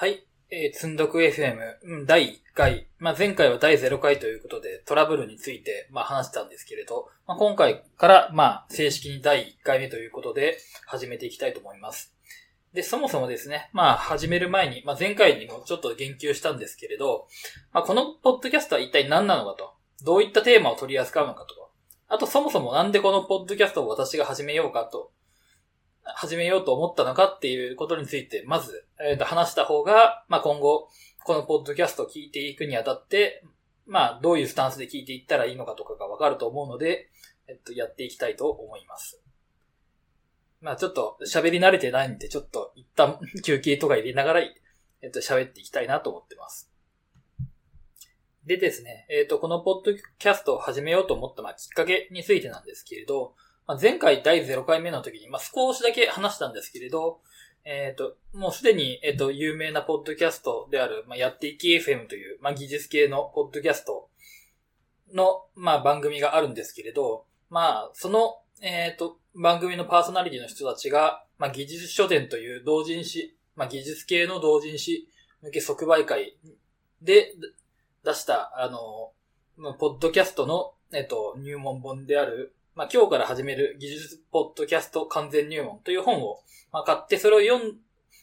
はい。えー、積んどく FM、うん第1回。まあ、前回は第0回ということで、トラブルについて、まあ、話したんですけれど、まあ、今回から、まあ、正式に第1回目ということで、始めていきたいと思います。で、そもそもですね、まあ、始める前に、まあ、前回にもちょっと言及したんですけれど、まあ、このポッドキャストは一体何なのかと、どういったテーマを取り扱うのかとか、あと、そもそもなんでこのポッドキャストを私が始めようかと、始めようと思ったのかっていうことについて、まず、えーと話した方が、まあ、今後、このポッドキャストを聞いていくにあたって、まあ、どういうスタンスで聞いていったらいいのかとかがわかると思うので、えっと、やっていきたいと思います。まあ、ちょっと喋り慣れてないんで、ちょっと一旦休憩とか入れながら、えっと、喋っていきたいなと思ってます。でですね、えっと、このポッドキャストを始めようと思った、まあ、きっかけについてなんですけれど、まあ、前回第0回目の時に、まあ、少しだけ話したんですけれど、えっ、と、もうすでに、えっ、と、有名なポッドキャストである、まあ、やっていき FM という、まあ、技術系のポッドキャストの、まあ、番組があるんですけれど、まあ、その、えっ、と、番組のパーソナリティの人たちが、まあ、技術書店という同人誌、まあ、技術系の同人誌向け即売会で出した、あの、ポッドキャストの、えっ、と、入門本である、まあ、今日から始める技術ポッドキャスト完全入門という本を、まあ、買って、それを読ん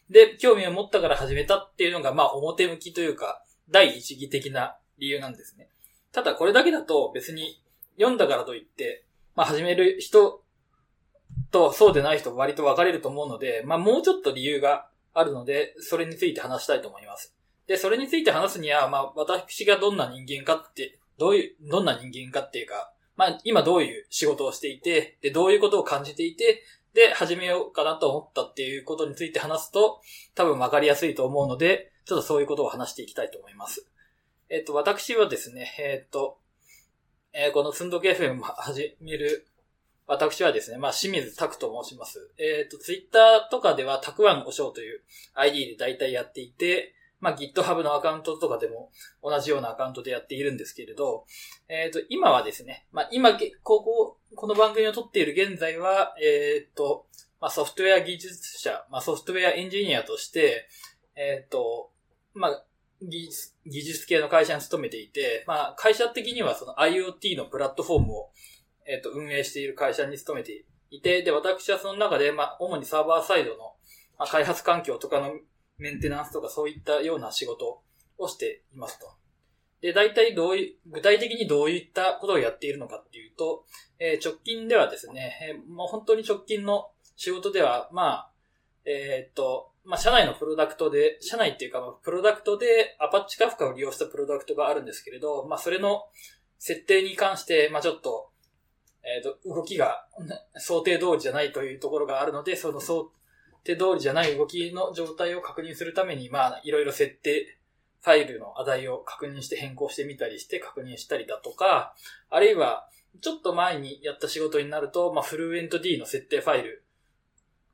で、興味を持ったから始めたっていうのが、まあ、表向きというか、第一義的な理由なんですね。ただ、これだけだと別に読んだからといって、まあ、始める人とそうでない人割と分かれると思うので、まあ、もうちょっと理由があるので、それについて話したいと思います。で、それについて話すには、まあ、私がどんな人間かって、どういう、どんな人間かっていうか、まあ、今どういう仕事をしていて、で、どういうことを感じていて、で、始めようかなと思ったっていうことについて話すと、多分分かりやすいと思うので、ちょっとそういうことを話していきたいと思います。えっ、と、私はですね、えっ、と、えーこの寸読 FM を始める、私はですね、まあ、清水拓と申します。えっ、と、ツイッターとかでは、たくわんおしょうという ID で大体やっていて、まあ、GitHub のアカウントとかでも同じようなアカウントでやっているんですけれど、えっ、と、今はですね、まあ、今、ここ、この番組を撮っている現在は、えっ、と、まあ、ソフトウェア技術者、まあ、ソフトウェアエンジニアとして、えっ、と、まあ、技術技術系の会社に勤めていて、まあ、会社的にはその IoT のプラットフォームを、えっ、と、運営している会社に勤めていて、で、私はその中で、まあ、主にサーバーサイドの、まあ、開発環境とかのメンテナンスとかそういったような仕事をしていますと。で、大体どういう、具体的にどういったことをやっているのかっていうと、えー直近ではですね、えーもう本当に直近の仕事では、まあ、えーっと、まあ、社内のプロダクトで、社内っていうか、プロダクトでアパッチカフカを利用したプロダクトがあるんですけれど、まあ、それの設定に関して、まあ、ちょっと、えーっと、動きが想定通りじゃないというところがあるので、その想定通りじゃない動きの状態を確認するために、まあ、いろいろ設定、ファイルの値を確認して変更してみたりして確認したりだとか、あるいは、ちょっと前にやった仕事になると、まあ、フルエント D の設定ファイル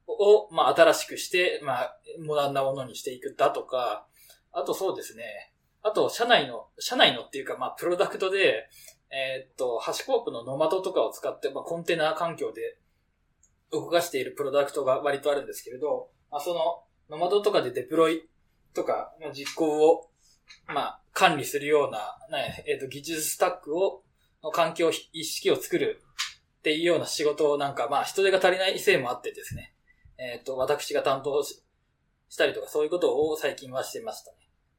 を、まあ、新しくして、まあ、モダンなものにしていくだとか、あとそうですね。あと、社内の、社内のっていうか、まあ、プロダクトで、えーっと、ハシコープのノマドとかを使って、まあ、コンテナ環境で動かしているプロダクトが割とあるんですけれど、まあ、その、ノマドとかでデプロイとか、まあ実行を、まあ、管理するような、ね、えっ、と、技術スタックを、の環境意識を作るっていうような仕事をなんか、まあ、人手が足りないせいもあってですね、えっ、と、私が担当ししたりとか、そういうことを最近はしてましたね。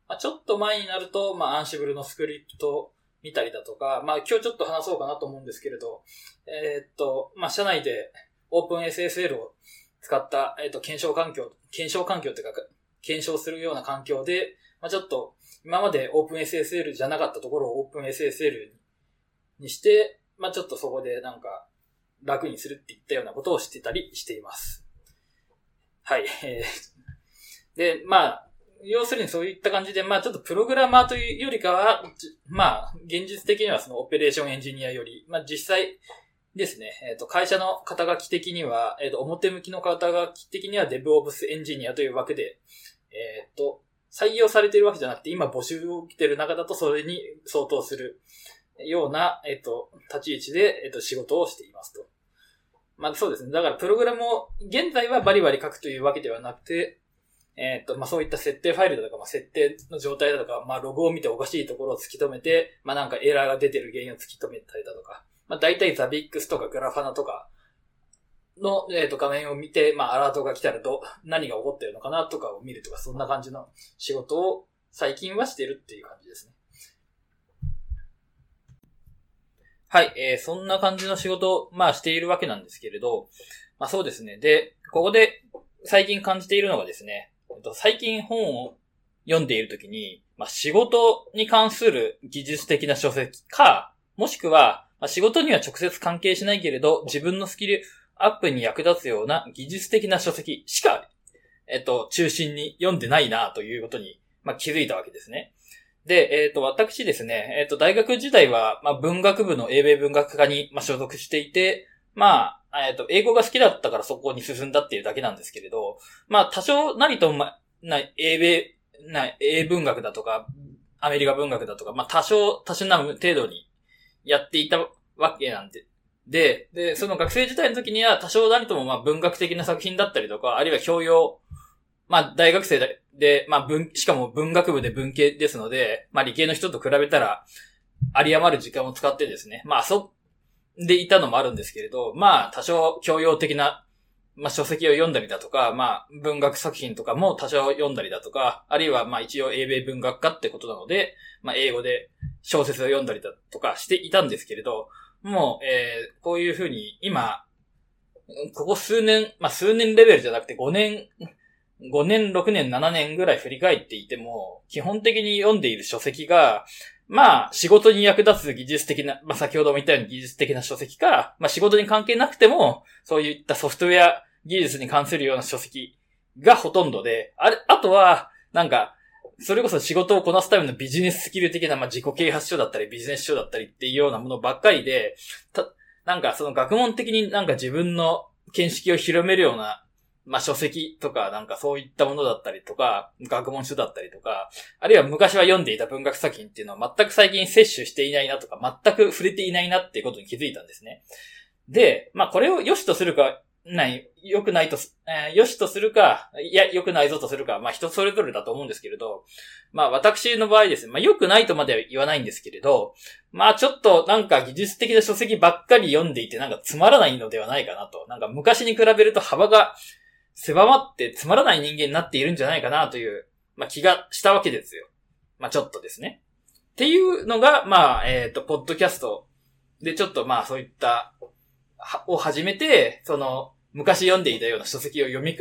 まあ、ちょっと前になると、まあ、アンシブルのスクリプト見たりだとか、まあ、今日ちょっと話そうかなと思うんですけれど、えっ、と、まあ、社内で OpenSSL を使った、えっ、と、検証環境、検証環境っていうか、検証するような環境で、まあ、ちょっと、今まで OpenSSL じゃなかったところを OpenSSL にして、まあ、ちょっとそこでなんか、楽にするっていったようなことをしてたりしています。はい。で、まあ、要するにそういった感じで、まあちょっとプログラマーというよりかは、まあ、現実的にはそのオペレーションエンジニアより、まあ実際ですね、えっ、と、会社の肩書き的には、えっ、と、表向きの肩書き的には DevOps エンジニアという枠で、えっ、と、採用されているわけじゃなくて、今募集を受けている中だとそれに相当するような、えっ、と、立ち位置で、えっ、と、仕事をしていますと。まあそうですね。だからプログラムを現在はバリバリ書くというわけではなくて、えっ、と、まあ、そういった設定ファイルだとか、まあ、設定の状態だとか、まあ、ログを見ておかしいところを突き止めて、まあ、なんかエラーが出てる原因を突き止めたりだとか、まあ、大体ザビックスとかグラファナとかの、えっ、と、画面を見て、まあ、アラートが来たらど、何が起こってるのかなとかを見るとか、そんな感じの仕事を最近はしてるっていう感じですね。はい、えー、そんな感じの仕事を、まあ、しているわけなんですけれど、まあ、そうですね。で、ここで最近感じているのがですね、えっと最近本を読んでいるときに、まあ、仕事に関する技術的な書籍か、もしくは、ま、仕事には直接関係しないけれど、自分のスキルアップに役立つような技術的な書籍しか、えっと、中心に読んでないなということに、まあ、気づいたわけですね。で、えっ、と、私ですね、えっ、と、大学時代は、まあ、文学部の英米文学科に、まあ、所属していて、まあ、えっ、と、英語が好きだったからそこに進んだっていうだけなんですけれど、まあ、多少なりと、ま、な、英米、な、英文学だとか、アメリカ文学だとか、まあ、多少、多少な程度にやっていたわけなんで、で、で、その学生時代の時には多少なりともまあ文学的な作品だったりとか、あるいは教養、まあ大学生で、まあ文、しかも文学部で文系ですので、まあ理系の人と比べたら、あり余る時間を使ってですね、まあ遊ん、でいたのもあるんですけれど、まあ多少教養的な、まあ書籍を読んだりだとか、まあ文学作品とかも多少読んだりだとか、あるいはまあ一応英米文学科ってことなので、まあ英語で小説を読んだりだとかしていたんですけれど、もう、えー、こういうふうに、今、ここ数年、まあ、数年レベルじゃなくて5年、5年、6年、7年ぐらい振り返っていても、基本的に読んでいる書籍が、まあ、仕事に役立つ技術的な、まあ、先ほども言ったように技術的な書籍か、まあ、仕事に関係なくても、そういったソフトウェア技術に関するような書籍がほとんどで、あれ、あとは、なんか、それこそ仕事をこなすためのビジネススキル的な、まあ、自己啓発書だったり、ビジネス書だったりっていうようなものばっかりで、た、なんかその学問的になんか自分の見識を広めるような、まあ、書籍とか、なんかそういったものだったりとか、学問書だったりとか、あるいは昔は読んでいた文学作品っていうのは全く最近摂取していないなとか、全く触れていないなっていうことに気づいたんですね。で、まあこれを良しとするかない、良くないと、えー、良しとするか、いや、良くないぞとするか、まあ人それぞれだと思うんですけれど、まあ私の場合ですね、まあ良くないとまでは言わないんですけれど、まあちょっとなんか技術的な書籍ばっかり読んでいてなんかつまらないのではないかなと。なんか昔に比べると幅が狭まってつまらない人間になっているんじゃないかなという、まあ気がしたわけですよ。まあちょっとですね。っていうのが、まあ、えっ、ー、と、ポッドキャストでちょっとまあそういった、を始めて、その、昔読んでいたような書籍を読み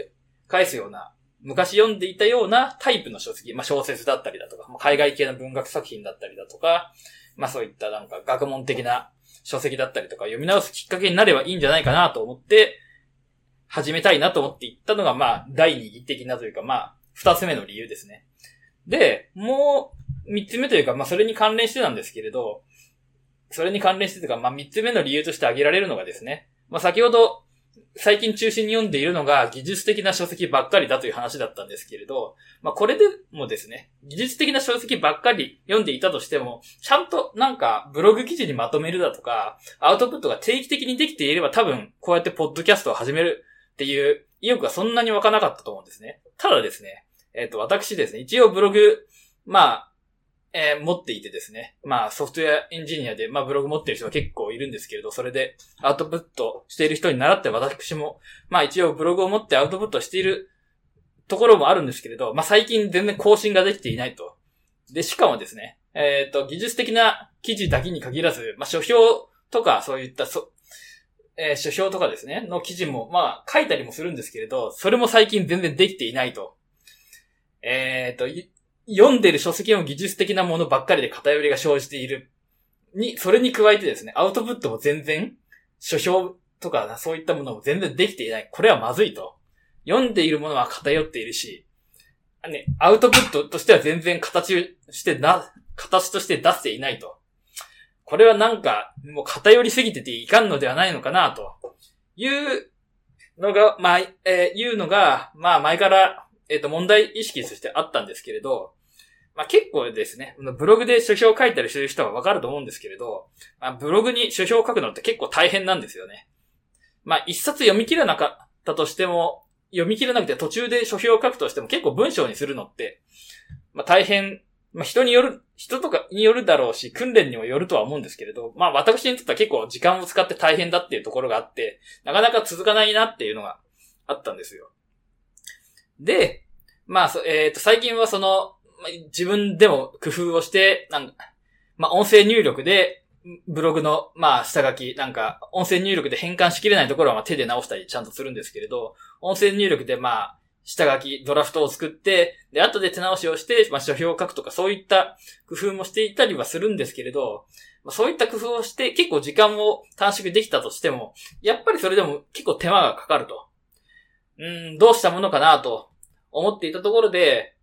返すような、昔読んでいたようなタイプの書籍、まあ小説だったりだとか、海外系の文学作品だったりだとか、まあそういったなんか学問的な書籍だったりとか読み直すきっかけになればいいんじゃないかなと思って、始めたいなと思って言ったのが、まあ、第二義的なというか、まあ、二つ目の理由ですね。で、もう、三つ目というか、まあ、それに関連してなんですけれど、それに関連してというか、まあ、三つ目の理由として挙げられるのがですね、まあ、先ほど、最近中心に読んでいるのが技術的な書籍ばっかりだという話だったんですけれど、まあこれでもですね、技術的な書籍ばっかり読んでいたとしても、ちゃんとなんかブログ記事にまとめるだとか、アウトプットが定期的にできていれば多分こうやってポッドキャストを始めるっていう意欲がそんなに湧かなかったと思うんですね。ただですね、えっ、ー、と私ですね、一応ブログ、まあ、えー、持っていてですね。まあ、ソフトウェアエンジニアで、まあ、ブログ持ってる人が結構いるんですけれど、それでアウトプットしている人に習って私も、まあ、一応ブログを持ってアウトプットしているところもあるんですけれど、まあ、最近全然更新ができていないと。で、しかもですね、えっ、ー、と、技術的な記事だけに限らず、まあ、書評とか、そういった、そ、えー、書評とかですね、の記事も、まあ、書いたりもするんですけれど、それも最近全然できていないと。えっ、と、読んでる書籍の技術的なものばっかりで偏りが生じている。に、それに加えてですね、アウトプットも全然、書評とかそういったものも全然できていない。これはまずいと。読んでいるものは偏っているし、ね、アウトプットとしては全然形してな、形として出していないと。これはなんか、もう偏りすぎてていかんのではないのかな、というのが、まあ、えー、いうのが、まあ前からえっ、ー、と、問題意識としてあったんですけれど、まあ、結構ですね、ブログで書評を書いたりする人はわかると思うんですけれど、まあ、ブログに書評を書くのって結構大変なんですよね。まあ、一冊読み切らなかったとしても、読み切れなくて途中で書評を書くとしても結構文章にするのって、まあ大変、まあ人による、人とかによるだろうし、訓練にもよるとは思うんですけれど、まあ私にとっては結構時間を使って大変だっていうところがあって、なかなか続かないなっていうのがあったんですよ。で、まあ、えっ、ー、と、最近はその、自分でも工夫をして、なんか、まあ音声入力で、ブログの、まあ、下書き、なんか、音声入力で変換しきれないところは、まあ、手で直したりちゃんとするんですけれど、音声入力で、まあ、下書き、ドラフトを作って、で、後で手直しをして、まあ、書評を書くとか、そういった工夫もしていたりはするんですけれど、まあ、そういった工夫をして、結構時間を短縮できたとしても、やっぱりそれでも結構手間がかかると。うん、どうしたものかなと思っていたところで、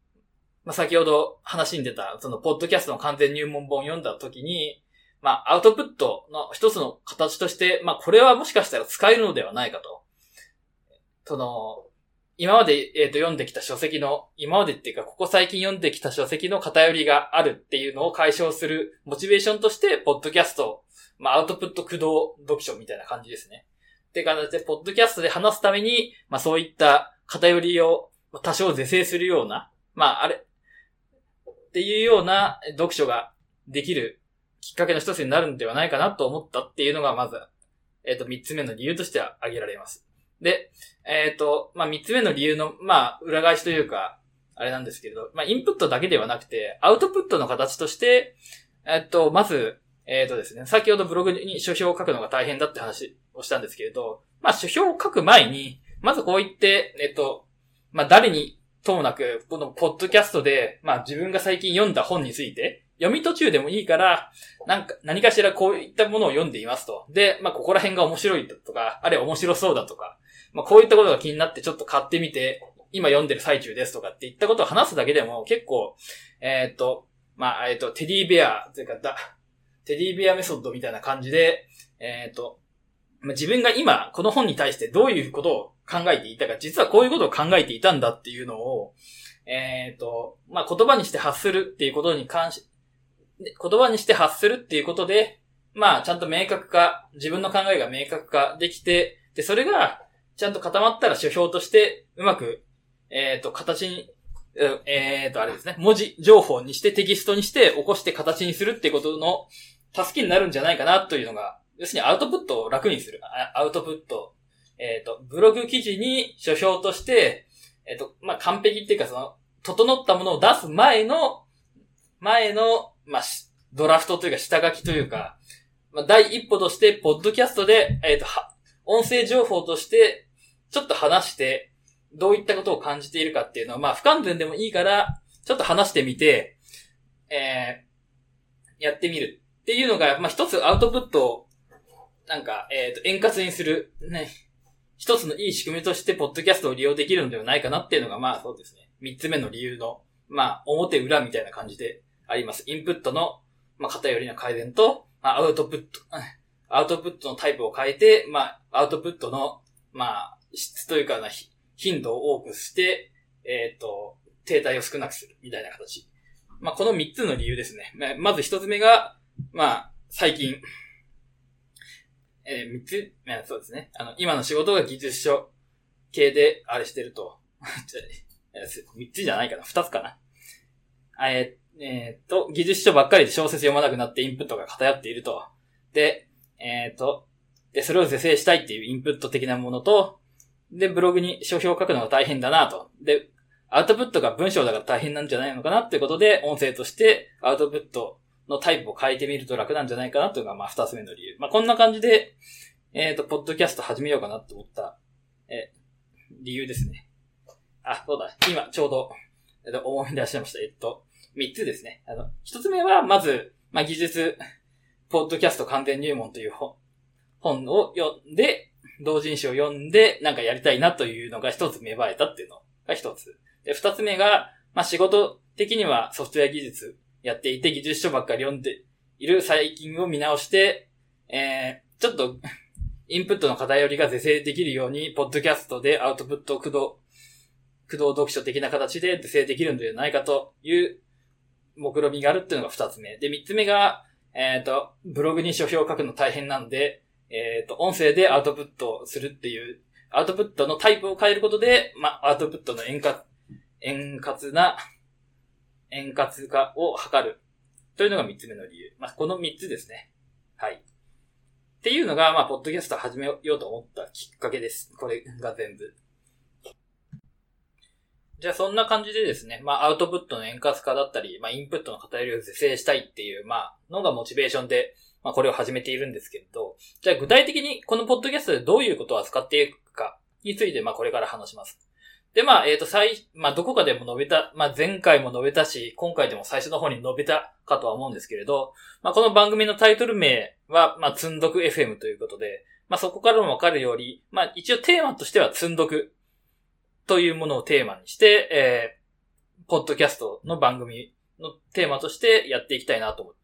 まあ、先ほど話に出た、その、ポッドキャストの完全入門本を読んだ時に、まあ、アウトプットの一つの形として、まあ、これはもしかしたら使えるのではないかと。その、今まで、え、ー、と、読んできた書籍の、今までっていうか、ここ最近読んできた書籍の偏りがあるっていうのを解消するモチベーションとして、ポッドキャスト、まあ、アウトプット駆動読書みたいな感じですね。って形で、ポッドキャストで話すために、まあ、そういった偏りを多少是正するような、まあ、あれ、っていうような読書ができるきっかけの一つになるんではないかなと思ったっていうのが、まず、えっ、ー、と、三つ目の理由としては挙げられます。で、えっ、ー、と、まあ、三つ目の理由の、まあ、裏返しというか、あれなんですけれど、まあ、インプットだけではなくて、アウトプットの形として、えっ、ー、と、まず、えっ、とですね、先ほどブログに書評を書くのが大変だって話をしたんですけれど、まあ、書評を書く前に、まずこう言って、えっ、と、まあ、誰にともなく、このポッドキャストで、まあ、自分が最近読んだ本について、読み途中でもいいから、なんか、何かしらこういったものを読んでいますと。で、まあ、ここら辺が面白いとか、あれ面白そうだとか、まあ、こういったことが気になってちょっと買ってみて、今読んでる最中ですとかっていったことを話すだけでも結構、えー、っと、まあ、えー、っと、テディベア、というか、だ、テディベアメソッドみたいな感じで、えー、っと、まあ、自分が今、この本に対してどういうことを考えていたか、実はこういうことを考えていたんだっていうのを、えっ、と、まあ、言葉にして発するっていうことに関し、言葉にして発するっていうことで、まあ、ちゃんと明確化、自分の考えが明確化できて、で、それが、ちゃんと固まったら書評として、うまく、えっ、ー、と、形に、えっ、ー、と、あれですね、文字情報にしてテキストにして起こして形にするっていうことの助けになるんじゃないかなというのが、要するにアウトプットを楽にする。アウトプット。えっ、ー、と、ブログ記事に書評として、えっ、と、まあ、完璧っていうかその、整ったものを出す前の、前の、まあ、ドラフトというか下書きというか、まあ、第一歩として、ポッドキャストで、えっ、と、は、音声情報として、ちょっと話して、どういったことを感じているかっていうのは、まあ、不完全でもいいから、ちょっと話してみて、えー、やってみるっていうのが、まあ、一つアウトプットを、なんか、えっ、ー、と、円滑にする、ね、一つのいい仕組みとして、ポッドキャストを利用できるのではないかなっていうのが、まあ、そうですね。三つ目の理由の、まあ、表裏みたいな感じであります。インプットの、まあ、偏りの改善と、まあ、アウトプット、アウトプットのタイプを変えて、まあ、アウトプットの、まあ、質というかな、頻度を多くして、えっ、ー、と、停滞を少なくする、みたいな形。まあ、この三つの理由ですね。まず一つ目が、まあ、最近、えー、三つ、そうですね。あの、今の仕事が技術書系で、あれしてると。三つじゃないかな。二つかな。えー、えー、と、技術書ばっかりで小説読まなくなってインプットが偏っていると。で、えっ、と、で、それを是正したいっていうインプット的なものと、で、ブログに書評を書くのが大変だなと。で、アウトプットが文章だから大変なんじゃないのかなってことで、音声としてアウトプットのタイプを変えてみると楽なんじゃないかなというのが、まあ、二つ目の理由。まあ、こんな感じで、えっ、ー、と、ポッドキャスト始めようかなって思った、え理由ですね。あ、そうだ。今、ちょうど、えっと、思い出しました。えっと、三つですね。あの、一つ目は、まず、まあ、技術、ポッドキャスト完全入門という本、本を読んで、同人誌を読んで、なんかやりたいなというのが一つ芽生えたっていうのが一つ。で、二つ目が、まあ、仕事的にはソフトウェア技術やっていて、技術書ばっかり読んでいる最近を見直して、えー、ちょっと、インプットの偏りが是正できるように、ポッドキャストでアウトプットを駆動、駆動読書的な形で是正できるのではないかという目論みがあるっていうのが二つ目。で、三つ目が、えっ、ー、と、ブログに書評を書くの大変なんで、えっ、ー、と、音声でアウトプットするっていうアウトプットのタイプを変えることで、まあ、アウトプットの円滑、円滑な、円滑化を図る。というのが三つ目の理由。まあ、この三つですね。はい。っていうのが、まあ、ポッドキャスト始めようと思ったきっかけです。これが全部。じゃあそんな感じでですね、まあアウトプットの円滑化だったり、まあインプットの偏りを是正したいっていう、まあのがモチベーションで、まあこれを始めているんですけれど、じゃあ具体的にこのポッドキャストでどういうことを扱っていくかについて、まあこれから話します。で、まあ、えっ、ー、と、最、まあ、どこかでも述べた、まあ、前回も述べたし、今回でも最初の方に述べたかとは思うんですけれど、まあ、この番組のタイトル名は、まあ、積んどく FM ということで、まあ、そこからもわかるように、まあ、一応テーマとしては積んどくというものをテーマにして、えー、ポッドキャストの番組のテーマとしてやっていきたいなと思って。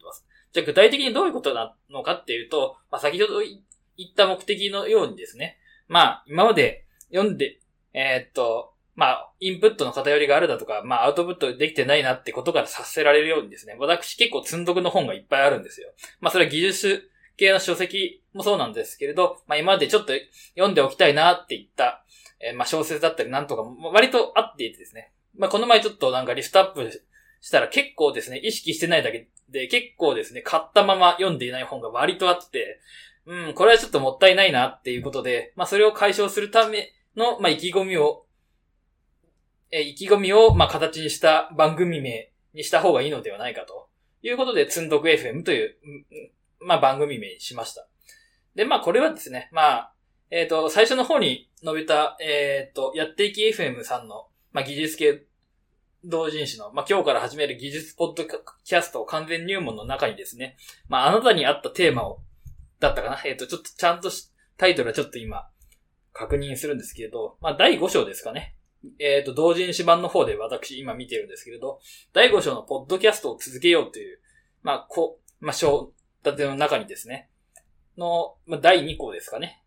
じゃあ具体的にどういうことなのかっていうと、まあ、先ほど言った目的のようにですね、まあ、今まで読んで、えー、っと、まあ、インプットの偏りがあるだとか、まあ、アウトプットできてないなってことから察せられるようにですね、私結構積んどくの本がいっぱいあるんですよ。まあ、それは技術系の書籍もそうなんですけれど、まあ、今までちょっと読んでおきたいなって言った、えー、まあ、小説だったりなんとかも割とあっていてですね。まあ、この前ちょっとなんかリストアップしたら結構ですね、意識してないだけで結構ですね、買ったまま読んでいない本が割とあって、うん、これはちょっともったいないなっていうことで、まあ、それを解消するための、まあ、意気込みをえ意気込みを、まあ、形にした番組名にした方がいいのではないかということで、つんどく FM という、まあ、番組名にしました。で、まあ、これはですね、まあ、えっ、ー、と、最初の方に述べた、えっ、ー、と、やっていき FM さんの、まあ、技術系同人誌の、まあ、今日から始める技術ポッドキャスト完全入門の中にですね、まあ、あなたに合ったテーマを、だったかな？えっ、ー、と、ちょっとちゃんとしタイトルはちょっと今、確認するんですけれど、まあ、第5章ですかね。えっ、ー、と、同人誌版の方で私今見てるんですけれど、第5章のポッドキャストを続けようという、まあ、こ、まあ、章立ての中にですね、の、まあ、第2項ですかね。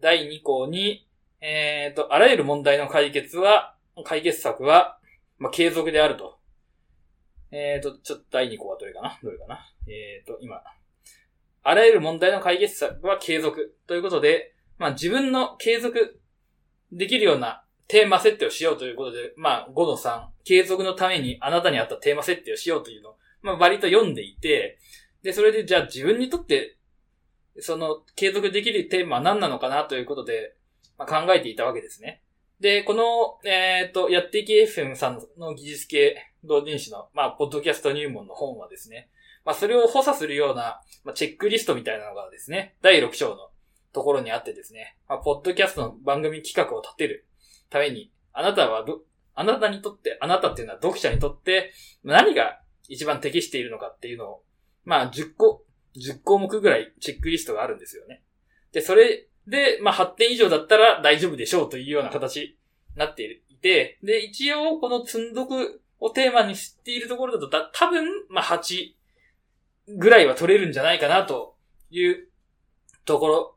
第2項に、えっ、ー、と、あらゆる問題の解決は、解決策は、まあ、継続であると。えっ、ー、と、ちょっと第2項はどれかな？どれかな？えっ、ー、と、今。あらゆる問題の解決策は継続ということで、まあ、自分の継続できるようなテーマ設定をしようということで、まあ、5の3、継続のためにあなたに合ったテーマ設定をしようというのを、まあ、割と読んでいて、で、それでじゃあ自分にとって、その、継続できるテーマは何なのかなということで、まあ、考えていたわけですね。で、この、えっ、ー、と、やっていき FM さんの技術系同人誌の、まあ、ポッドキャスト入門の本はですね、まあ、それを補佐するような、まあ、チェックリストみたいなのがですね、第6章のところにあってですね、まあ、ポッドキャストの番組企画を立てるために、あなたはど、あなたにとって、あなたっていうのは読者にとって、何が一番適しているのかっていうのを、まあ、10個、10項目ぐらいチェックリストがあるんですよね。で、それで、まあ、8点以上だったら大丈夫でしょうというような形になっていて、で、一応、この積んどくをテーマにしているところだと、だ多分、まあ、8ぐらいは取れるんじゃないかなというところ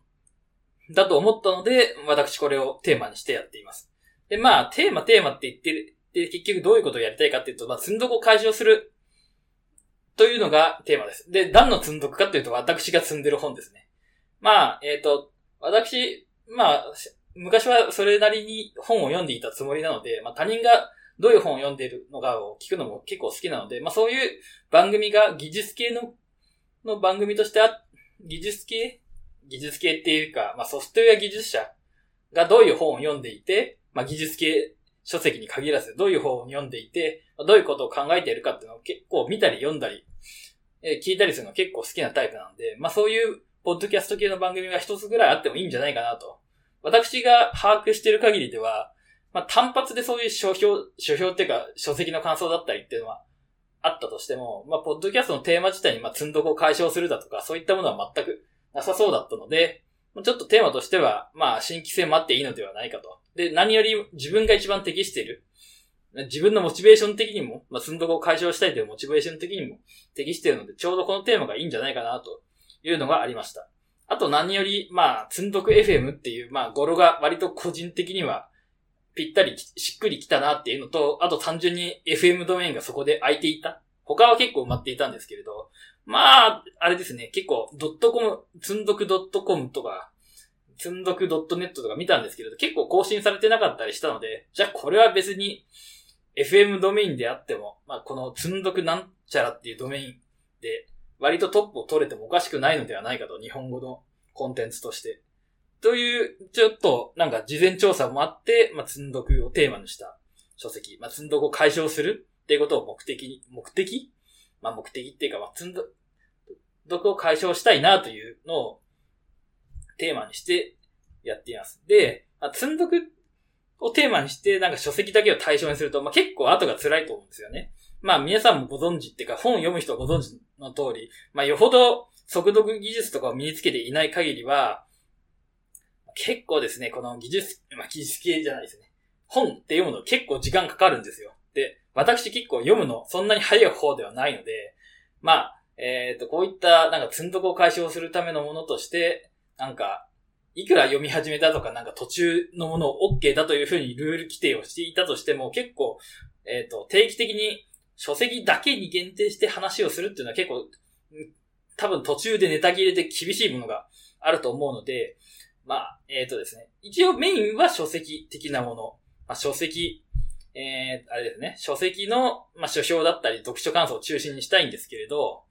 だと思ったので、私これをテーマにしてやっています。で、まあ、テーマ、テーマって言ってる、で、結局どういうことをやりたいかっていうと、まあ、積んどくを解消するというのがテーマです。で、何の積んどくかっていうと、私が積んでる本ですね。まあ、えっ、ー、と、私、まあ、昔はそれなりに本を読んでいたつもりなので、まあ他人がどういう本を読んでいるのかを聞くのも結構好きなので、まあそういう番組が技術系の、の番組としてあ、技術系？技術系っていうか、まあソフトウェア技術者がどういう本を読んでいて、まあ、技術系書籍に限らず、どういう本を読んでいて、どういうことを考えているかっていうのを結構見たり読んだり、え聞いたりするの結構好きなタイプなんで、まあそういうポッドキャスト系の番組が一つぐらいあってもいいんじゃないかなと。私が把握している限りでは、まあ単発でそういう書評、書評っていうか書籍の感想だったりっていうのはあったとしても、まあポッドキャストのテーマ自体にまあ積んどこを解消するだとか、そういったものは全くなさそうだったので、ちょっとテーマとしては、まあ新規性もあっていいのではないかと。で、何より自分が一番適している。自分のモチベーション的にも、まあ、寸読を解消したいというモチベーション的にも適しているので、ちょうどこのテーマがいいんじゃないかな、というのがありました。あと何より、まあ、積んどく FM っていう、まあ、語呂が割と個人的には、ぴったりしっくりきたなっていうのと、あと単純に FM ドメインがそこで空いていた。他は結構埋まっていたんですけれど、まあ、あれですね、結構、ドットコム、積んどく .com とか積んどく .net とか見たんですけれど、結構更新されてなかったりしたので、じゃあこれは別に FM ドメインであっても、まあこの積んどくなんちゃらっていうドメインで、割とトップを取れてもおかしくないのではないかと、日本語のコンテンツとして。という、ちょっと、なんか事前調査もあって、まあ、積んどくをテーマにした書籍、まあ、積んどくを解消するっていうことを目的に、目的？まあ、目的っていうか、まあ、積んど、毒を解消したいなというのをテーマにしてやっています。で、まあ、積んどくをテーマにして、なんか書籍だけを対象にすると、まあ、結構後が辛いと思うんですよね。まあ、皆さんもご存知っていうか、本を読む人はご存知の通り、まあ、よほど速読技術とかを身につけていない限りは、結構ですね、この技術、まあ、技術系じゃないですね。本って読むの結構時間かかるんですよ。で、私結構読むのそんなに早い方ではないので、まあ、えっ、ー、と、こういった、なんか、積んどこを解消するためのものとして、なんか、いくら読み始めたとか、なんか途中のものを OK だというふうにルール規定をしていたとしても、結構、えっ、ー、と、定期的に書籍だけに限定して話をするっていうのは結構、多分途中でネタ切れで厳しいものがあると思うので、まあ、えっ、ー、とですね。一応メインは書籍的なもの。まあ、書籍、えー、あれですね。書籍の、まあ、書評だったり読書感想を中心にしたいんですけれど、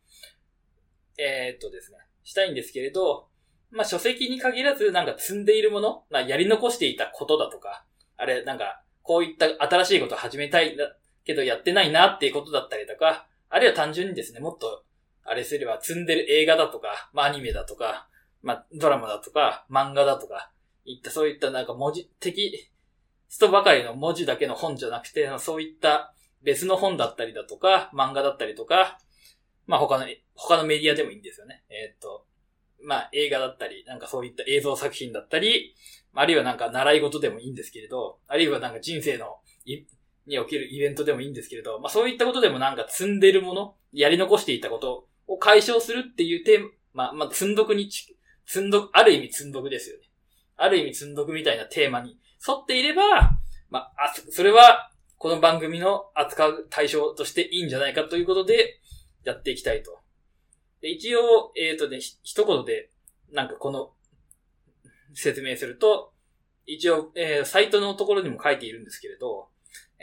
えー、っとですね、したいんですけれど、まあ、書籍に限らず、なんか積んでいるもの、まあ、やり残していたことだとか、あれ、なんか、こういった新しいことを始めたいだけどやってないなっていうことだったりとか、あるいは単純にですね、もっと、あれすれば積んでる映画だとか、まあ、アニメだとか、まあ、ドラマだとか、漫画だとか、いった、そういったなんか文字、的、ストばかりの文字だけの本じゃなくて、そういった別の本だったりだとか、漫画だったりとか、まあ他の、他のメディアでもいいんですよね。えー、っと、まあ映画だったり、なんかそういった映像作品だったり、あるいはなんか習い事でもいいんですけれど、あるいはなんか人生のにおけるイベントでもいいんですけれど、まあそういったことでもなんか積んでるもの、やり残していたことを解消するっていうテーマ、まあ、ま積んどくに積んどく、ある意味積んどくですよね。ある意味積んどくみたいなテーマに沿っていれば、まあ、あ、それは、この番組の扱う対象としていいんじゃないかということで、やっていきたいと。で一応、えっ、ー、とね、一言で、なんかこの、説明すると、一応、えー、サイトのところにも書いているんですけれど、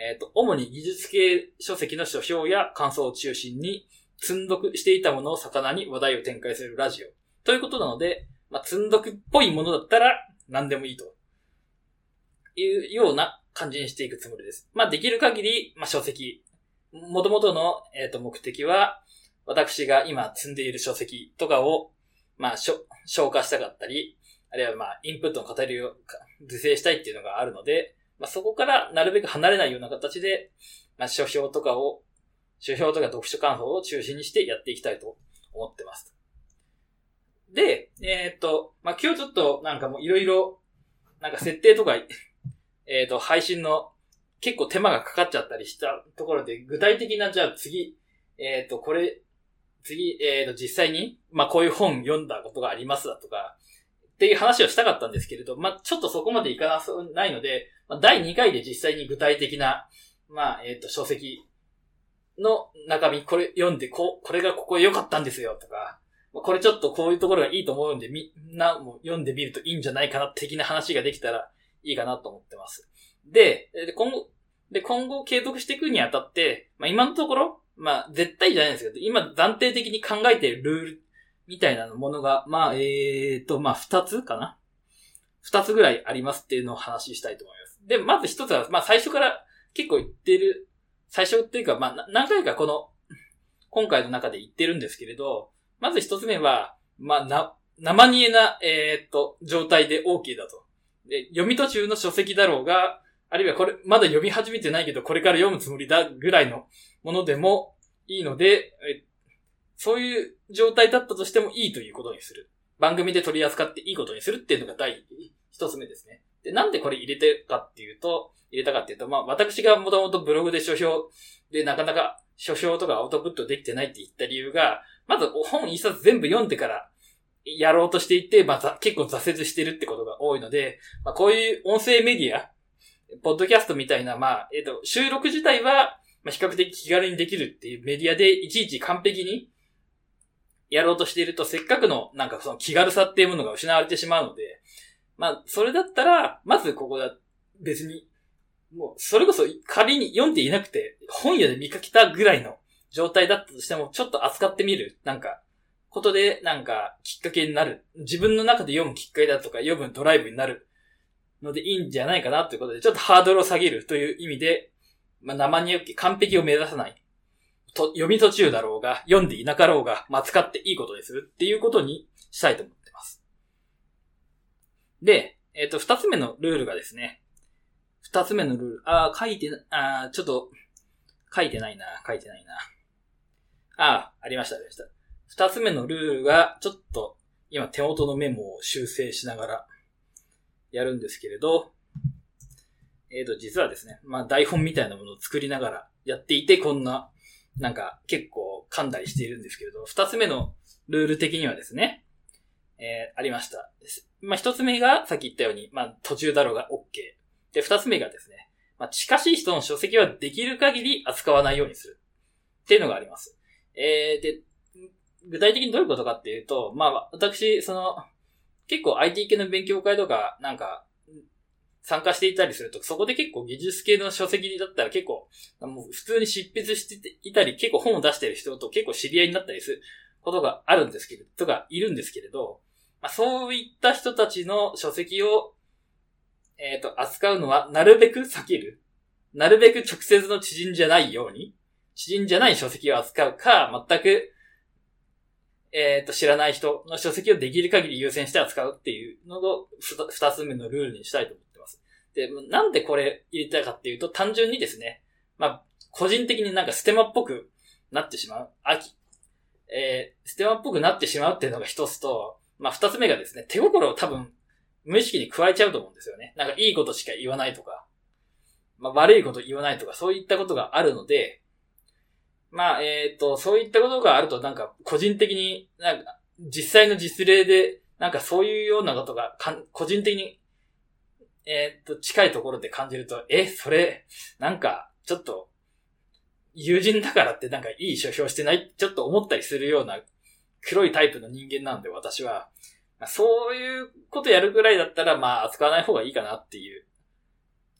えっ、ー、と、主に技術系書籍の書評や感想を中心に、積んどくしていたものを魚に話題を展開するラジオ。ということなので、まあ、積んどくっぽいものだったら何でもいいと。いうような感じにしていくつもりです。まあ、できる限り、まあ、書籍。もともとの、えっ、ー、と、目的は、私が今積んでいる書籍とかを、まあ、消化したかったり、あるいはまあ、インプットの語りを是正したいっていうのがあるので、まあ、そこからなるべく離れないような形で、まあ、書評とかを、書評とか読書感想を中心にしてやっていきたいと思ってます。で、えー、っと、まあ、今日ちょっとなんかもういろいろ、なんか設定とか、えー、っと、配信の結構手間がかかっちゃったりしたところで、具体的な、じゃあ次、えっと、これ、次、えっと、実際に、まあ、こういう本読んだことがありますだとか、っていう話をしたかったんですけれど、まあ、ちょっとそこまでいかなそうないので、まあ、第2回で実際に具体的な、まあ、えっ、と、書籍の中身、これ読んで、こ、これがここ良かったんですよ、とか、これちょっとこういうところがいいと思うんで、みんなも読んでみるといいんじゃないかな、的な話ができたらいいかなと思ってます。で、で今後、で、今後継続していくにあたって、まあ今のところ、まあ絶対じゃないんですけど、今暫定的に考えているルールみたいなものが、まあ、えーと、まあ二つかな？二つぐらいありますっていうのを話したいと思います。で、まず一つは、まあ最初から結構言ってる、最初っていうか、まあ何回かこの、今回の中で言ってるんですけれど、まず一つ目は、まあ、な、生煮えな、えー、っと、状態で OK だと。で、読み途中の書籍だろうが、あるいはこれ、まだ読み始めてないけど、これから読むつもりだぐらいのものでもいいので、そういう状態だったとしてもいいということにする。番組で取り扱っていいことにするっていうのが第一つ目ですね。で、なんでこれ入れてかっていうと、入れたかっていうと、まあ私がもともとブログで書評でなかなか書評とかアウトプットできてないって言った理由が、まず本一冊全部読んでからやろうとしていて、まあ、結構挫折してるってことが多いので、まあ、こういう音声メディア、ポッドキャストみたいな、まあ、えっ、ー、と、収録自体は、まあ、比較的気軽にできるっていうメディアで、いちいち完璧にやろうとしていると、せっかくの、なんかその気軽さっていうものが失われてしまうので、まあ、それだったら、まずここだ、別に、もう、それこそ仮に読んでいなくて、本屋で見かけたぐらいの状態だったとしても、ちょっと扱ってみる。なんか、ことで、なんか、きっかけになる。自分の中で読むきっかけだとか、読むドライブになるのでいいんじゃないかなということで、ちょっとハードルを下げるという意味で、まあ、生によき完璧を目指さない。と、読み途中だろうが、読んでいなかろうが、まあ、使っていいことでするっていうことにしたいと思ってます。で、えっ、ー、と、二つ目のルールがですね、二つ目のルール、ああ、書いて、ああ、ちょっと、書いてないな、書いてないな。ああ、ありました、ありました。二つ目のルールが、ちょっと、今手元のメモを修正しながら、やるんですけれど、えっ、ー、と、実はですね、まあ台本みたいなものを作りながらやっていて、こんな、なんか結構噛んだりしているんですけれど、二つ目のルール的にはですね、えー、ありました。まあ一つ目が、さっき言ったように、まあ途中だろうが OK。で、二つ目がですね、まあ近しい人の書籍はできる限り扱わないようにする。っていうのがあります。えー、で、具体的にどういうことかっていうと、まあ私、その、結構 IT 系の勉強会とか、なんか、参加していたりすると、そこで結構技術系の書籍だったら結構、もう普通に執筆していたり、結構本を出してる人と結構知り合いになったりすることがあるんですけど、とかいるんですけれど、まあ、そういった人たちの書籍を、えっ、ー、と、扱うのはなるべく避ける。なるべく直接の知人じゃないように、知人じゃない書籍を扱うか、全くえっ、ー、と、知らない人の書籍をできる限り優先して扱うっていうのを二つ目のルールにしたいと思ってます。で、なんでこれ入れたいかっていうと、単純にですね、まあ、個人的になんかステマっぽくなってしまう。秋。えー、ステマっぽくなってしまうっていうのが一つと、まあ、二つ目がですね、手心を多分、無意識に加えちゃうと思うんですよね。なんかいいことしか言わないとか、まあ、悪いこと言わないとか、そういったことがあるので、まあ、えっ、ー、と、そういったことがあると、なんか、個人的に、なんか、実際の実例で、なんかそういうようなことが、かん、個人的に、えっ、と、近いところで感じると、え、それ、なんか、ちょっと、友人だからってなんかいい書評してない？ちょっと思ったりするような黒いタイプの人間なんで私は、そういうことやるぐらいだったらまあ扱わない方がいいかなっていう。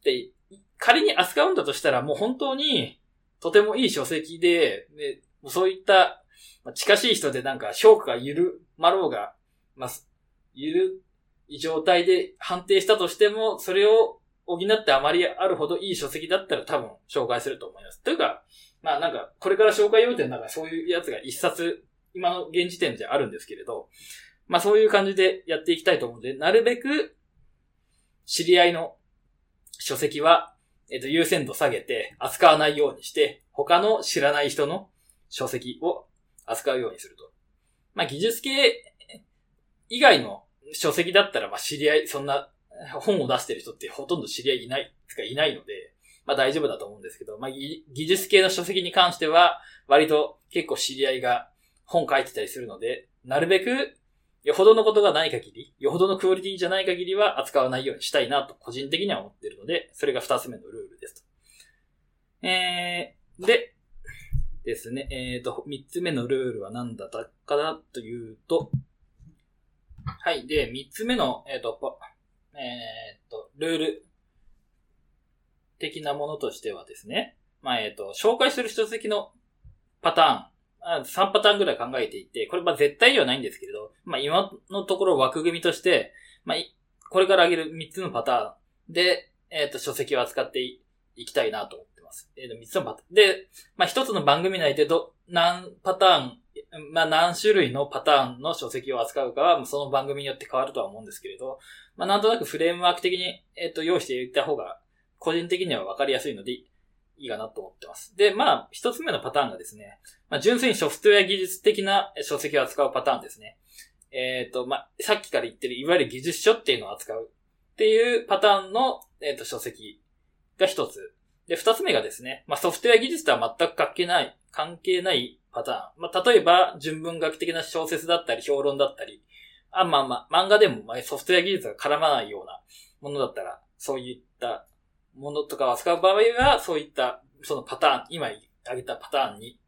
で、仮に扱うんだとしたらもう本当にとてもいい書籍で、でそういった、まあ、近しい人でなんか評価が緩まろうが、まあ、緩い状態で判定したとしても、それを補ってあまりあるほどいい書籍だったら多分紹介すると思います。というか、まあなんか、これから紹介要点なんかそういうやつが一冊、今の現時点であるんですけれど、まあそういう感じでやっていきたいと思うので、なるべく知り合いの書籍はえっ、と、優先度下げて扱わないようにして、他の知らない人の書籍を扱うようにすると。まあ、技術系以外の書籍だったら、まあ、知り合い、そんな本を出してる人ってほとんど知り合いいない、つかいないので、まあ大丈夫だと思うんですけど、まあ技術系の書籍に関しては、割と結構知り合いが本書いてたりするので、なるべくよほどのことがない限り、よほどのクオリティじゃない限りは扱わないようにしたいなと個人的には思ってるので、それが二つ目のルールですと。えー、で、ですね、えっ、ー、と、三つ目のルールは何だったかなというと、はい、で、三つ目の、えっ、ー、と、えっ、ー、と、ルール的なものとしてはですね、まあ、えっ、と、紹介する書籍のパターン3パターンぐらい考えていて、これま絶対ではないんですけれど、まあ今のところ枠組みとして、まあこれから挙げる3つのパターンで、えっ、ー、と書籍を扱っていきたいなと思ってます。えっ、ー、と3つのパターン。で、まあ1つの番組内でど、何パターン、まあ何種類のパターンの書籍を扱うかは、その番組によって変わるとは思うんですけれど、まあなんとなくフレームワーク的に、えっ、ー、と用意していった方が、個人的には分かりやすいので、いいかなと思ってます。で、まあ、一つ目のパターンがですね、まあ、純粋にソフトウェア技術的な書籍を扱うパターンですね。えっ、ー、と、まあ、さっきから言ってる、いわゆる技術書っていうのを扱うっていうパターンの、えっ、ー、と、書籍が一つ。で、二つ目がですね、まあ、ソフトウェア技術とは全く関係ない、関係ないパターン。まあ、例えば、純文学的な小説だったり、評論だったり、あ、まあまあ、漫画でも、まあ、ソフトウェア技術が絡まないようなものだったら、そういったものとかを扱う場合は、そういった、そのパターン、今挙げたパターンに、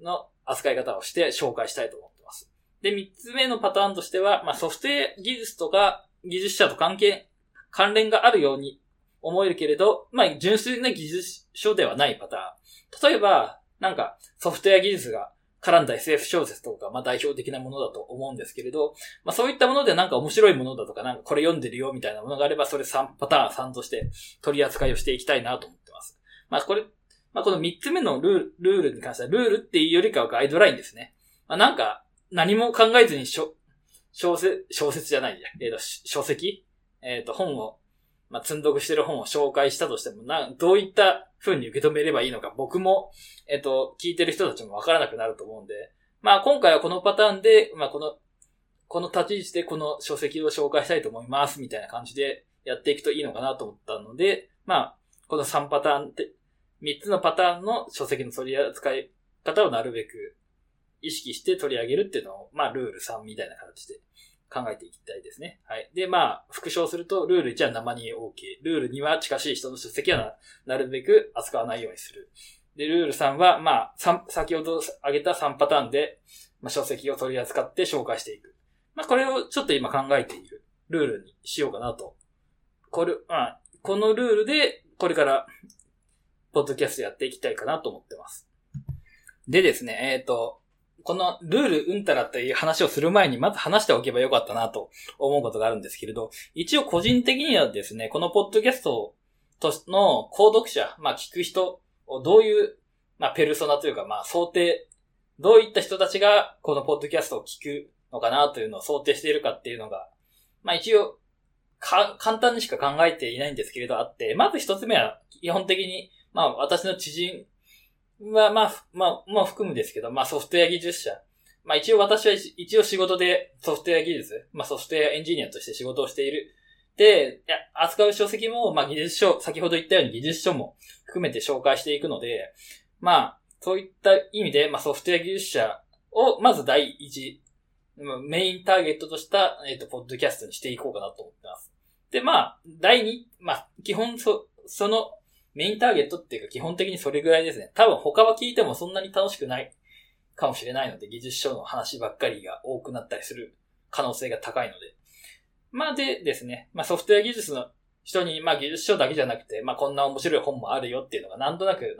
の扱い方をして紹介したいと思ってます。で、三つ目のパターンとしては、まあ、ソフトウェア技術とか技術者と関係、関連があるように思えるけれど、まあ、純粋な技術書ではないパターン。例えば、なんか、ソフトウェア技術が絡んだ SF 小説とか、まあ代表的なものだと思うんですけれど、まあそういったものでなんか面白いものだとか、なんかこれ読んでるよみたいなものがあれば、それ3パターン3として取り扱いをしていきたいなと思ってます。まあこれ、まあこの3つ目のルール、ルールに関しては、ルールっていうよりかはガイドラインですね。まあなんか、何も考えずに小、説、小説じゃないや、えっ、ー、と、書籍？えっ、ー、と、本をまあ、積んどくしてる本を紹介したとしても、な、どういった風に受け止めればいいのか、僕も、えっと、聞いてる人たちもわからなくなると思うんで、まあ、今回はこのパターンで、まあ、この、この立ち位置でこの書籍を紹介したいと思います、みたいな感じでやっていくといいのかなと思ったので、まあ、この3パターンって、3つのパターンの書籍の取り扱い方をなるべく意識して取り上げるっていうのを、まあ、ルール3みたいな形で考えていきたいですね。はい。で、まあ、復唱すると、ルール1は生に OK。ルール2は近しい人の出席はなるべく扱わないようにする。で、ルール3は、まあ、先ほど挙げた3パターンで、まあ、書籍を取り扱って紹介していく。まあ、これをちょっと今考えているルールにしようかなと。これ、まあ、このルールで、これから、ポッドキャストやっていきたいかなと思ってます。でですね、えっ、ー、と、このルールうんたらという話をする前にまず話しておけばよかったなと思うことがあるんですけれど、一応個人的にはですね、このポッドキャストとの購読者、まあ聞く人をどういう、まあペルソナというかまあ想定、どういった人たちがこのポッドキャストを聞くのかなというのを想定しているかっていうのが、まあ一応、か、簡単にしか考えていないんですけれどあって、まず一つ目は基本的に、まあ私の知人は、まあ、まあ、まあ含むですけど、まあソフトウェア技術者。まあ一応私は一応仕事でソフトウェア技術、まあソフトウェアエンジニアとして仕事をしている。で、扱う書籍も、まあ技術書、先ほど言ったように技術書も含めて紹介していくので、まあ、そういった意味で、まあソフトウェア技術者を、まず第一、メインターゲットとした、えっ、ー、と、ポッドキャストにしていこうかなと思ってます。で、まあ、第二、まあ、基本そ、そのメインターゲットっていうか基本的にそれぐらいですね。多分他は聞いてもそんなに楽しくないかもしれないので、技術書の話ばっかりが多くなったりする可能性が高いので。まあでですね、まあソフトウェア技術の人に、まあ技術書だけじゃなくて、まあこんな面白い本もあるよっていうのがなんとなく伝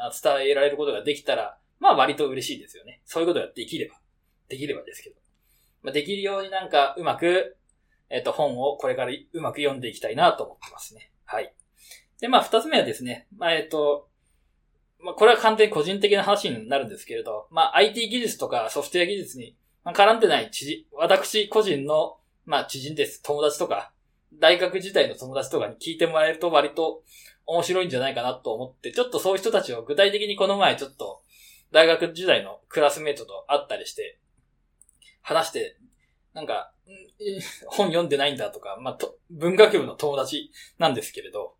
えられることができたら、まあ割と嬉しいですよね。そういうことができれば。できればですけど。まあできるようになんかうまく、えっ、と本をこれからうまく読んでいきたいなと思ってますね。はい。で、まあ、二つ目はですね、まあ、えっ、と、まあ、これは完全に個人的な話になるんですけれど、まあ、IT 技術とかソフトウェア技術に絡んでない知人、私個人の、まあ、知人です。友達とか、大学時代の友達とかに聞いてもらえると割と面白いんじゃないかなと思って、ちょっとそういう人たちを具体的にこの前ちょっと、大学時代のクラスメイトと会ったりして、話して、なんか、本読んでないんだとか、まあ、文学部の友達なんですけれど、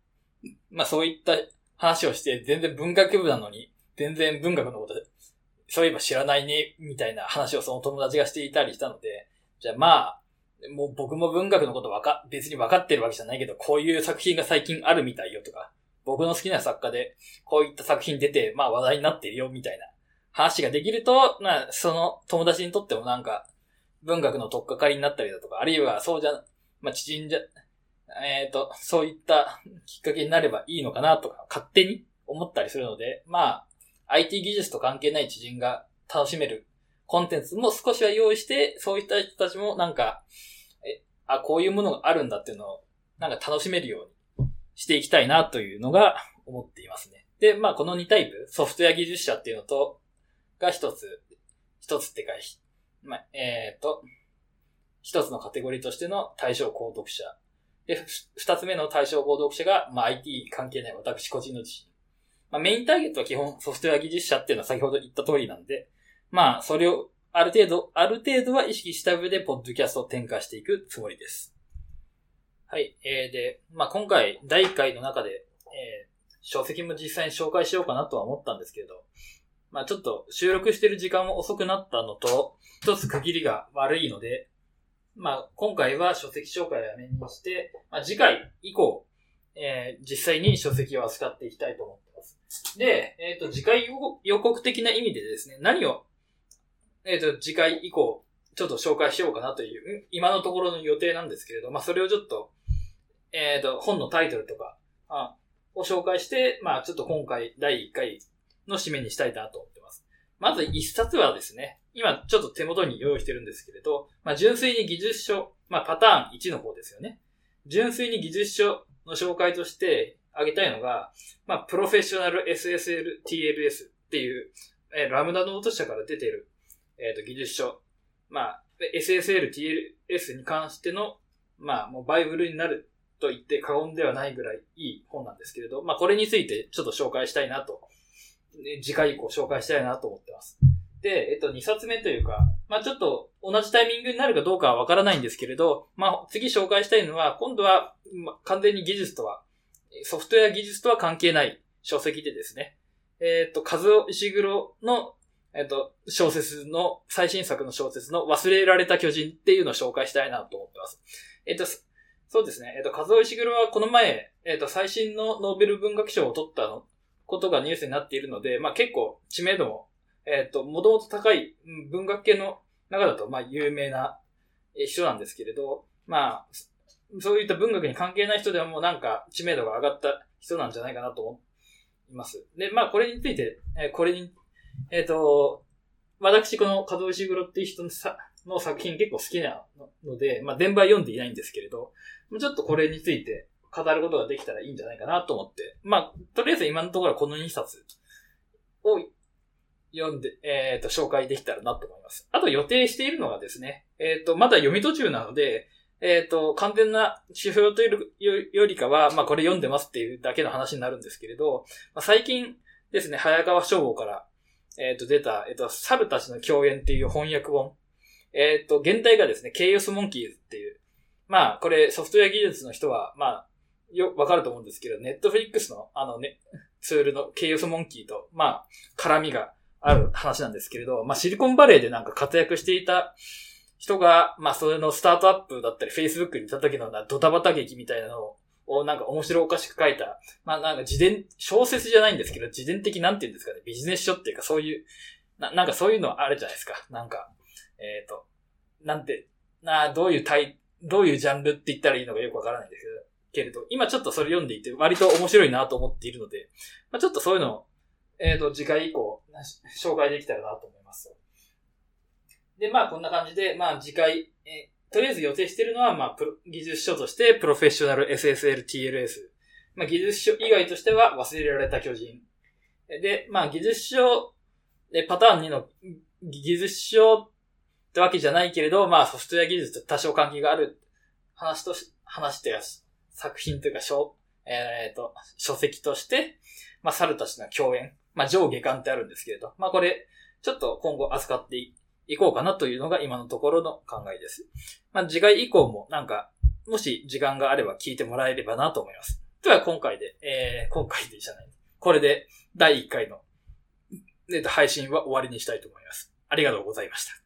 まあそういった話をして、全然文学部なのに、全然文学のことそういえば知らないね、みたいな話をその友達がしていたりしたので、じゃあまあ、もう僕も文学のことわか、別に分かってるわけじゃないけど、こういう作品が最近あるみたいよとか、僕の好きな作家で、こういった作品出て、まあ話題になってるよ、みたいな話ができると、まあ、その友達にとってもなんか、文学の取っかかりになったりだとか、あるいはそうじゃ、まあ知人じゃ、えっ、ー、と、そういったきっかけになればいいのかなとか、勝手に思ったりするので、まあ、IT 技術と関係ない知人が楽しめるコンテンツも少しは用意して、そういった人たちもなんか、え、あ、こういうものがあるんだっていうのを、なんか楽しめるようにしていきたいなというのが思っていますね。で、まあ、この2タイプ、ソフトウェア技術者っていうのと、が一つ、一つってか、まあ、えっ、ー、と、一つのカテゴリーとしての対象購読者で、二つ目の対象合読者が、まあ、IT 関係ない私個人の自身。まあ、メインターゲットは基本ソフトウェア技術者っていうのは先ほど言った通りなんで、まあ、それをある程度、ある程度は意識した上で、ポッドキャストを展開していくつもりです。はい。えー、で、まあ、今回、第1回の中で、えー、書籍も実際に紹介しようかなとは思ったんですけれど、まあ、ちょっと収録してる時間も遅くなったのと、一つ区切りが悪いので、まあ、今回は書籍紹介をやめにして、まあ、次回以降、えー、実際に書籍を扱っていきたいと思ってます。で、えっ、ー、と、次回予告的な意味でですね、何を、えっ、ー、と、次回以降、ちょっと紹介しようかなという、今のところの予定なんですけれど、まあ、それをちょっと、えっ、と、本のタイトルとか、あを紹介して、まあちょっと今回第1回の締めにしたいなと思ってます。まず1冊はですね、今ちょっと手元に用意してるんですけれど、まあ純粋に技術書、まあパターン1の方ですよね。純粋に技術書の紹介として挙げたいのが、まあプロフェッショナル SSL TLS っていう、えーラムダノート社から出てる、えっ、と技術書。まあ SSL TLS に関しての、まあもうバイブルになると言って過言ではないぐらいいい本なんですけれど、まあこれについてちょっと紹介したいなと、次回以降紹介したいなと思ってます。で、えっと、2冊目というか、まあちょっと同じタイミングになるかどうかはわからないんですけれど、まあ次紹介したいのは、今度は、ま完全に技術とは、ソフトウェア技術とは関係ない書籍でですね、えっと、和尾石黒の、えっと、小説の、最新作の小説の忘れられた巨人っていうのを紹介したいなと思ってます。えっと、そうですね。えっと、和尾石黒はこの前、えっと、最新のノーベル文学賞を取ったのことがニュースになっているので、まあ結構知名度も、えっと、もともと高い文学系の中だと、まあ有名な人なんですけれど、まあ、そういった文学に関係ない人でもなんか知名度が上がった人なんじゃないかなと思います。で、まあこれについて、えーこれに、えっ、と、私この門石黒っていう人のさの作品結構好きなので、まあ全部は読んでいないんですけれど、ちょっとこれについて語ることができたらいいんじゃないかなと思って、まあ、とりあえず今のところはこの2冊を読んで、えっ、と、紹介できたらなと思います。あと予定しているのがですね、えっ、と、まだ読み途中なので、えっ、と、完全な指標というよりかは、まあこれ読んでますっていうだけの話になるんですけれど、まあ、最近ですね、早川書房から、えっ、と、出た、えっ、と、猿たちの共演っていう翻訳本。えっ、と、現代がですね、ケイオスモンキーズっていう、まあ、これソフトウェア技術の人は、まあ、よ、わかると思うんですけど、ネットフリックスのあのね、ツールのケイオスモンキーと、まあ、絡みがある話なんですけれど、まあ、シリコンバレーでなんか活躍していた人が、まあ、それのスタートアップだったり、Facebook にいた時のなドタバタ劇みたいなのを、なんか面白おかしく書いた、まあ、なんか自伝、小説じゃないんですけど、自伝的なんて言うんですかね、ビジネス書っていうかそういう、な、なんかそういうのあるじゃないですか。なんか、えっ、と、なんて、な、どういうタイ、どういうジャンルって言ったらいいのかよくわからないんですけど、けれど、今ちょっとそれ読んでいて、割と面白いなと思っているので、まあ、ちょっとそういうのを、えっ、と、次回以降、紹介できたらなと思います。で、まあ、こんな感じで、まあ、次回、えーとりあえず予定しているのは、まあ、プロ技術書として、プロフェッショナル SSL TLS。まあ、技術書以外としては、忘れられた巨人。で、まあ、技術書、で、パターン2の技術書ってわけじゃないけれど、まあ、ソフトウェア技術と多少関係がある話とし、話してやす作品というか、書、えっ、と、書籍として、まあ、猿たちの共演。まあ、上下巻ってあるんですけれど、まあ、これ、ちょっと今後扱っていこうかなというのが今のところの考えです。まあ、次回以降もなんか、もし時間があれば聞いてもらえればなと思います。では今回で、えー、今回でじゃない。これで第1回の、えっと配信は終わりにしたいと思います。ありがとうございました。